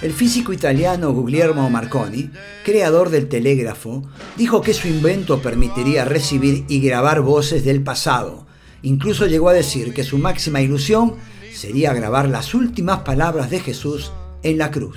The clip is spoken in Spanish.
El físico italiano Guglielmo Marconi, creador del telégrafo, dijo que su invento permitiría recibir y grabar voces del pasado. Incluso llegó a decir que su máxima ilusión sería grabar las últimas palabras de Jesús en la cruz.